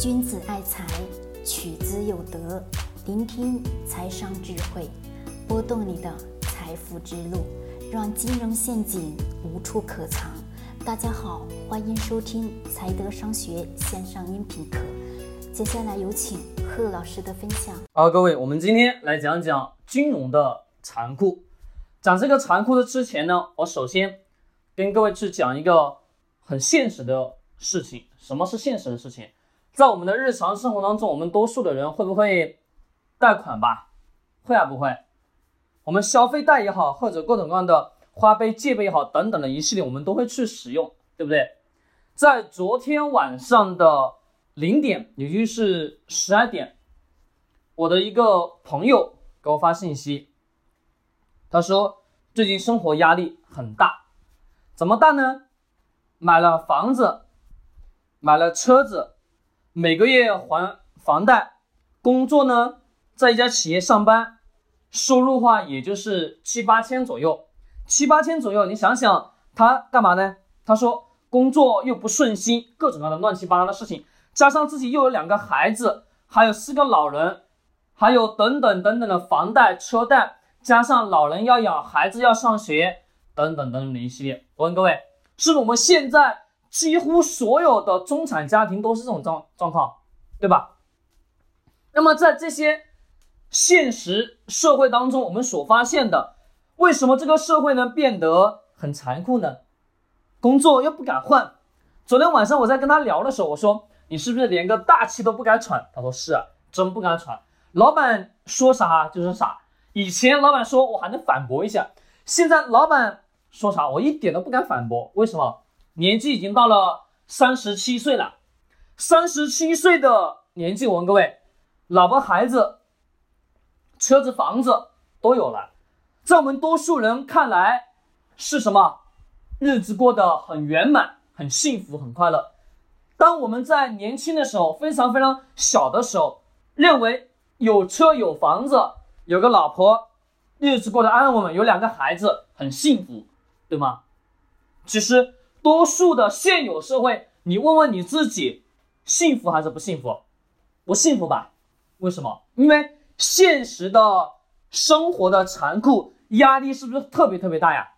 君子爱财，取之有德。聆听财商智慧，拨动你的财富之路，让金融陷阱无处可藏。大家好，欢迎收听财德商学线上音频课。接下来有请贺老师的分享。好，各位，我们今天来讲讲金融的残酷。讲这个残酷的之前呢，我首先跟各位去讲一个很现实的事情。什么是现实的事情？在我们的日常生活当中，我们多数的人会不会贷款吧？会啊，不会。我们消费贷也好，或者各种各样的花呗、借呗也好，等等的一系列，我们都会去使用，对不对？在昨天晚上的零点，也就是十二点，我的一个朋友给我发信息，他说最近生活压力很大，怎么大呢？买了房子，买了车子。每个月还房贷，工作呢，在一家企业上班，收入话也就是七八千左右，七八千左右，你想想他干嘛呢？他说工作又不顺心，各种各样的乱七八糟的事情，加上自己又有两个孩子，还有四个老人，还有等等等等的房贷、车贷，加上老人要养，孩子要上学，等等等等的一系列。我问各位，是不是我们现在？几乎所有的中产家庭都是这种状状况，对吧？那么在这些现实社会当中，我们所发现的，为什么这个社会呢变得很残酷呢？工作又不敢换。昨天晚上我在跟他聊的时候，我说你是不是连个大气都不敢喘？他说是，啊真不敢喘。老板说啥就是啥。以前老板说我还能反驳一下，现在老板说啥我一点都不敢反驳。为什么？年纪已经到了三十七岁了，三十七岁的年纪，我问各位，老婆孩子、车子房子都有了，在我们多数人看来是什么？日子过得很圆满、很幸福、很快乐。当我们在年轻的时候，非常非常小的时候，认为有车有房子、有个老婆，日子过得安稳，有两个孩子，很幸福，对吗？其实。多数的现有社会，你问问你自己，幸福还是不幸福？不幸福吧？为什么？因为现实的生活的残酷，压力是不是特别特别大呀？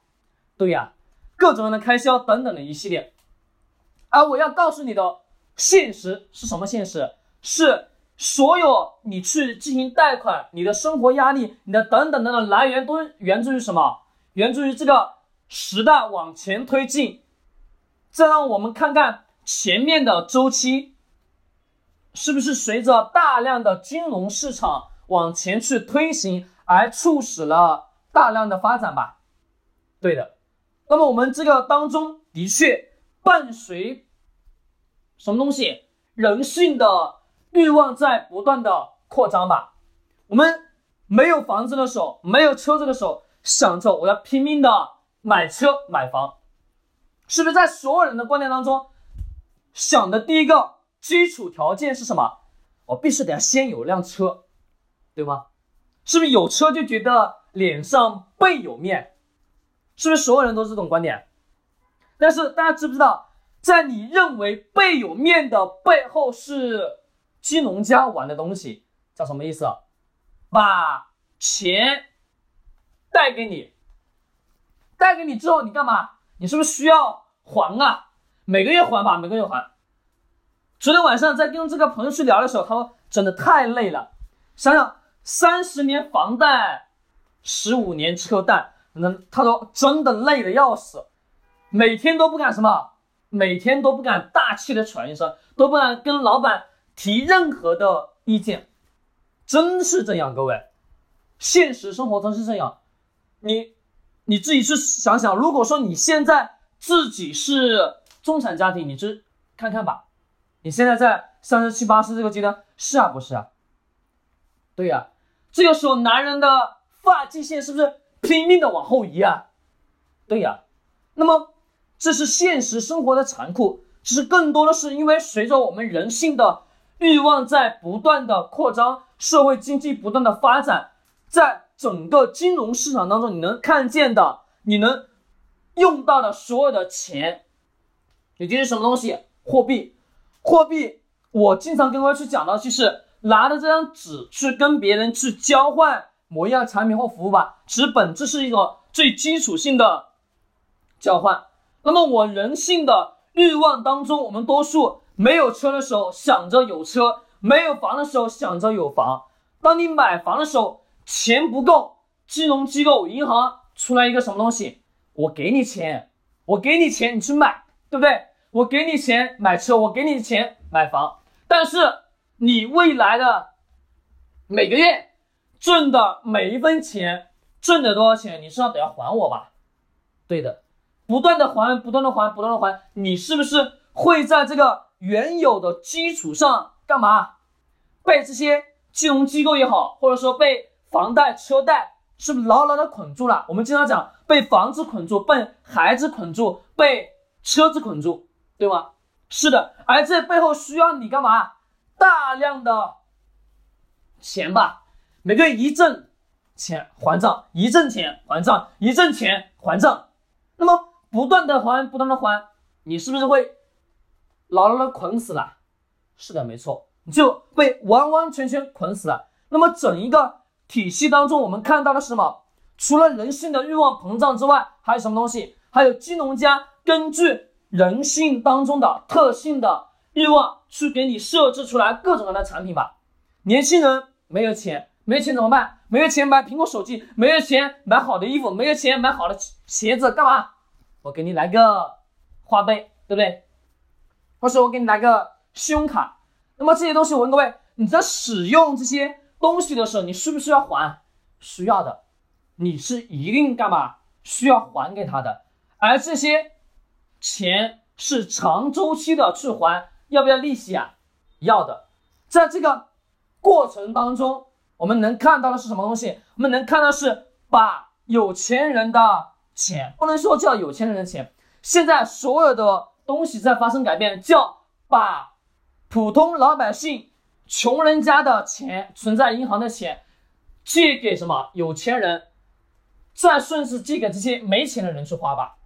对呀，各种各样的开销等等的一系列。而我要告诉你的现实是什么现实？是所有你去进行贷款，你的生活压力，你的等等等等来源都源自于什么？源自于这个时代往前推进。再让我们看看前面的周期，是不是随着大量的金融市场往前去推行，而促使了大量的发展吧？对的。那么我们这个当中的确伴随什么东西？人性的欲望在不断的扩张吧。我们没有房子的时候，没有车子的时候，想着我要拼命的买车买房。是不是在所有人的观念当中，想的第一个基础条件是什么？我必须得要先有辆车，对吗？是不是有车就觉得脸上倍有面？是不是所有人都是这种观点？但是大家知不知道，在你认为倍有面的背后，是金融家玩的东西，叫什么意思？把钱贷给你，贷给你之后，你干嘛？你是不是需要还啊？每个月还吧，每个月还。昨天晚上在跟这个朋友去聊的时候，他说真的太累了。想想三十年房贷，十五年车贷，那他说真的累的要死，每天都不敢什么，每天都不敢大气的喘一声，都不敢跟老板提任何的意见，真是这样，各位，现实生活中是这样，你。你自己去想想，如果说你现在自己是中产家庭，你去看看吧。你现在在三十七八岁这个阶段，是啊，不是啊？对呀，这个时候男人的发际线是不是拼命的往后移啊？对呀。那么这是现实生活的残酷，其实更多的是因为随着我们人性的欲望在不断的扩张，社会经济不断的发展，在。整个金融市场当中，你能看见的，你能用到的所有的钱，也就是什么东西？货币，货币我经常跟各位去讲到，就是拿着这张纸去跟别人去交换某一样产品或服务吧，其实本质是一个最基础性的交换。那么我人性的欲望当中，我们多数没有车的时候想着有车，没有房的时候想着有房。当你买房的时候，钱不够，金融机构、银行出来一个什么东西，我给你钱，我给你钱，你去买，对不对？我给你钱买车，我给你钱买房，但是你未来的每个月挣的每一分钱，挣的多少钱，你是要得要还我吧？对的。不断的还，不断的还，不断的还，你是不是会在这个原有的基础上干嘛？被这些金融机构也好，或者说被房贷、车贷，是不是牢牢的捆住了？我们经常讲被房子捆住，被孩子捆住，被车子捆住，对吗？是的，而这背后需要你干嘛？大量的钱吧，每个月一挣钱还账，一挣钱还账，一挣钱还账，那么。不断的还，不断的还，你是不是会牢牢的捆死了？是的，没错，你就被完完全全捆死了。那么整一个体系当中，我们看到的是什么？除了人性的欲望膨胀之外，还有什么东西？还有金融家根据人性当中的特性的欲望去给你设置出来各种各样的产品吧。年轻人没有钱，没钱怎么办？没有钱买苹果手机，没有钱买好的衣服，没有钱买好的鞋子，干嘛？我给你来个花呗，对不对？或是我给你来个信用卡。那么这些东西，我问各位，你在使用这些东西的时候，你需不需要还？需要的，你是一定干嘛？需要还给他的。而这些钱是长周期的去还，要不要利息啊？要的。在这个过程当中，我们能看到的是什么东西？我们能看到是把有钱人的。钱不能说叫有钱人的钱，现在所有的东西在发生改变，叫把普通老百姓、穷人家的钱存在银行的钱借给什么有钱人，再顺势借给这些没钱的人去花吧。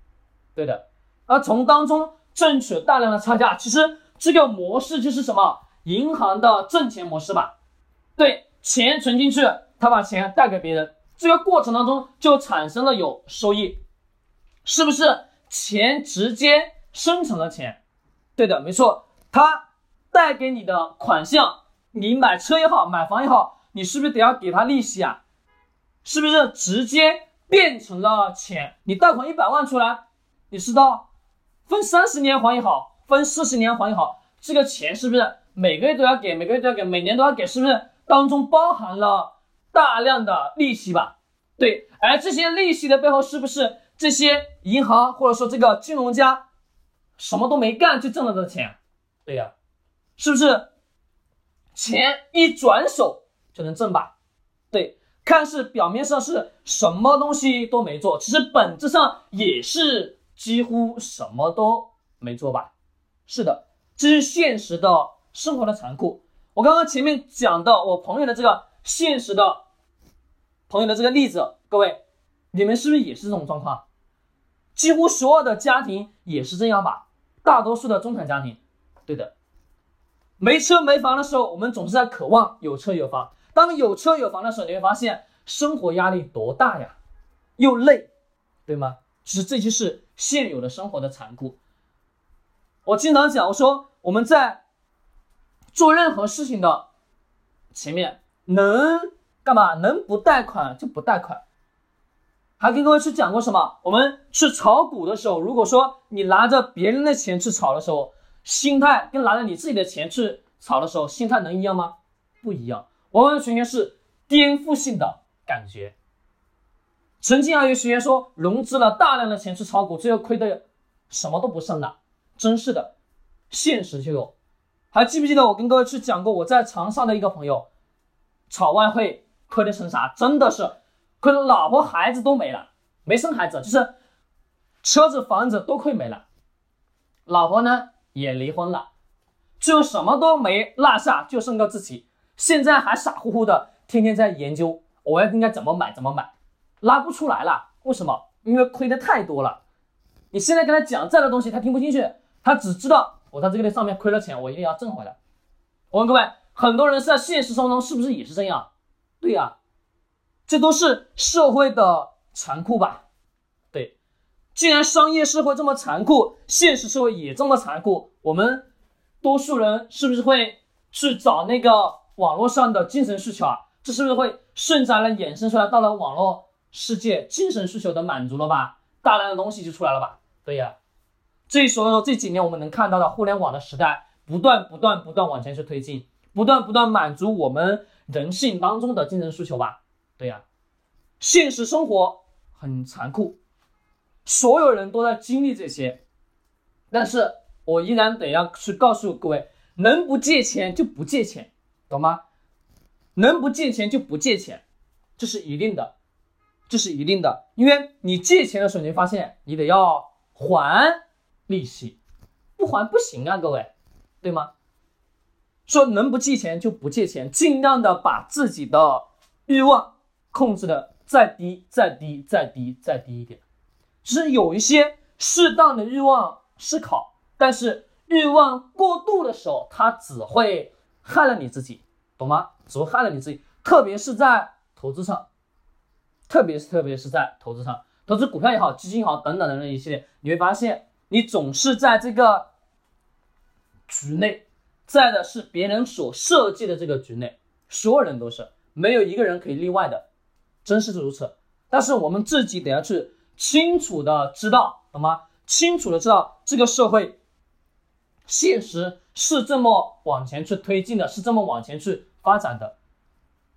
对的，而从当中挣取大量的差价，其实这个模式就是什么银行的挣钱模式吧？对，钱存进去，他把钱贷给别人。这个过程当中就产生了有收益，是不是钱直接生成了钱？对的，没错，它带给你的款项，你买车也好，买房也好，你是不是得要给他利息啊？是不是直接变成了钱？你贷款一百万出来，你知道分三十年还也好，分四十年还也好，这个钱是不是每个月都要给，每个月都要给，每年都要给？是不是当中包含了？大量的利息吧，对，而这些利息的背后，是不是这些银行或者说这个金融家什么都没干就挣了这钱？对呀，是不是？钱一转手就能挣吧？对，看似表面上是什么东西都没做，其实本质上也是几乎什么都没做吧？是的，这是现实的生活的残酷。我刚刚前面讲到我朋友的这个。现实的朋友的这个例子，各位，你们是不是也是这种状况？几乎所有的家庭也是这样吧？大多数的中产家庭，对的。没车没房的时候，我们总是在渴望有车有房。当有车有房的时候，你会发现生活压力多大呀，又累，对吗？其实这就是现有的生活的残酷。我经常讲，我说我们在做任何事情的前面。能干嘛？能不贷款就不贷款。还跟各位去讲过什么？我们去炒股的时候，如果说你拿着别人的钱去炒的时候，心态跟拿着你自己的钱去炒的时候，心态能一样吗？不一样，完完全全是颠覆性的感觉。曾经还有学员说，融资了大量的钱去炒股，最后亏的什么都不剩了。真是的，现实就有。还记不记得我跟各位去讲过，我在长沙的一个朋友。炒外汇亏的成啥？真的是亏的老婆孩子都没了，没生孩子，就是车子房子都亏没了，老婆呢也离婚了，就什么都没落下，就剩个自己。现在还傻乎乎的，天天在研究我要应该怎么买怎么买，拉不出来了。为什么？因为亏的太多了。你现在跟他讲这样的东西，他听不进去，他只知道我在这个上面亏了钱，我一定要挣回来。我问各位，很多人在现实生活中是不是也是这样？对呀，这都是社会的残酷吧？既然商业社会这么残酷，现实社会也这么残酷，我们多数人是不是会去找那个网络上的精神需求啊？这是不是会顺然的衍生出来，到了网络世界，精神需求的满足了吧？大量的东西就出来了吧？对呀，这时候这几年我们能看到的互联网的时代，不断不断不断往前去推进，不断不断满足我们人性当中的精神需求吧？对呀，现实生活很残酷，所有人都在经历这些，但是我依然得要去告诉各位，能不借钱就不借钱，懂吗？能不借钱就不借钱，这是一定的。这是一定的，因为你借钱的时候，你发现你得要还利息，不还不行啊，各位，对吗？说能不借钱就不借钱，尽量的把自己的欲望控制的再低、再低、再低、再低一点。只是有一些适当的欲望是考，但是欲望过度的时候，它只会害了你自己，懂吗？只会害了你自己，特别是在投资上。特别是特别是在投资上，投资股票也好，基金也好，等等的那一系列，你会发现你总是在这个局内，在的是别人所设计的这个局内，所有人都是没有一个人可以例外的，真是如此。但是我们自己得要去清楚的知道，懂吗？清楚的知道这个社会现实是这么往前去推进的，是这么往前去发展的。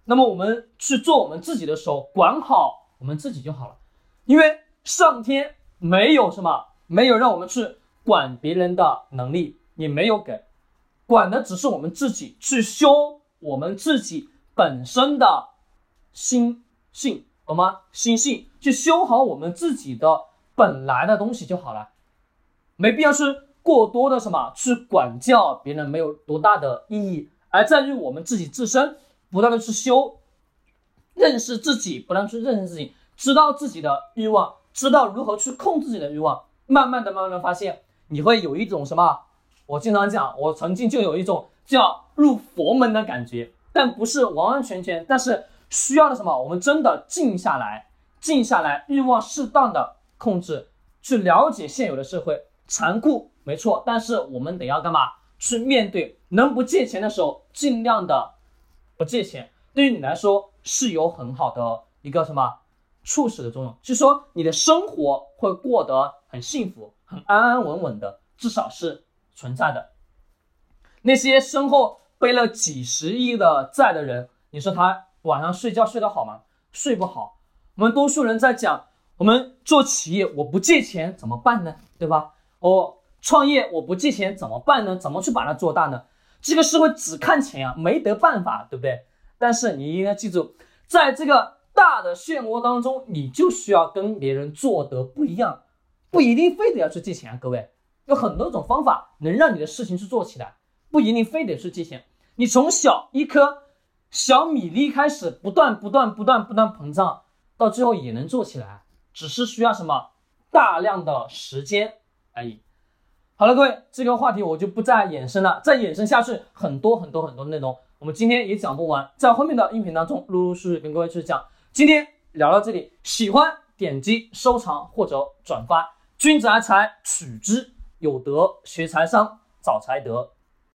那么我们去做我们自己的时候，管好我们自己就好了，因为上天没有什么，没有让我们去管别人的能力，也没有给，管的只是我们自己去修我们自己本身的心性，懂吗？心性去修好我们自己的本来的东西就好了，没必要去过多的什么去管教别人，没有多大的意义，而在于我们自己自身。不断的去修，认识自己，不断去认识自己，知道自己的欲望，知道如何去控制自己的欲望，慢慢的、慢慢的发现，你会有一种什么？我经常讲，我曾经就有一种叫入佛门的感觉，但不是完完全全，但是需要的什么？我们真的静下来，静下来，欲望适当的控制，去了解现有的社会残酷，没错，但是我们得要干嘛？去面对，能不借钱的时候，尽量的。不借钱对于你来说是有很好的一个什么促使的作用，就是说你的生活会过得很幸福、很安安稳稳的，至少是存在的。那些身后背了几十亿的债的人，你说他晚上睡觉睡得好吗？睡不好。我们多数人在讲，我们做企业我不借钱怎么办呢？对吧？我创业我不借钱怎么办呢？怎么去把它做大呢？这个社会只看钱啊，没得办法，对不对？但是你应该记住，在这个大的漩涡当中，你就需要跟别人做的不一样，不一定非得要去借钱啊，各位，有很多种方法能让你的事情去做起来，不一定非得去借钱。你从小一颗小米粒开始，不断不断不断不断膨胀，到最后也能做起来，只是需要什么大量的时间而已。好了，各位，这个话题我就不再延伸了，再延伸下去很多很多很多内容，我们今天也讲不完，在后面的音频当中陆陆续续跟各位去讲。今天聊到这里，喜欢点击收藏或者转发。君子爱财，取之有德；学财商，找财德。